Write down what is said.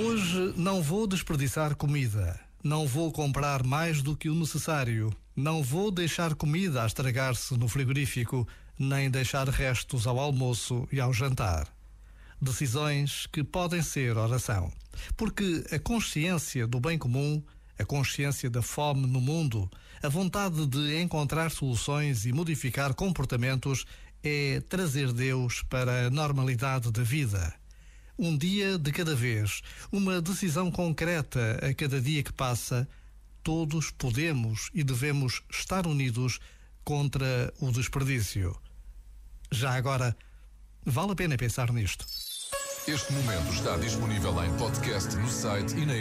Hoje não vou desperdiçar comida. Não vou comprar mais do que o necessário. Não vou deixar comida a estragar-se no frigorífico, nem deixar restos ao almoço e ao jantar. Decisões que podem ser oração. Porque a consciência do bem comum, a consciência da fome no mundo, a vontade de encontrar soluções e modificar comportamentos é trazer Deus para a normalidade da vida um dia de cada vez, uma decisão concreta a cada dia que passa, todos podemos e devemos estar unidos contra o desperdício. Já agora, vale a pena pensar nisto. Este momento está disponível em podcast no site e na.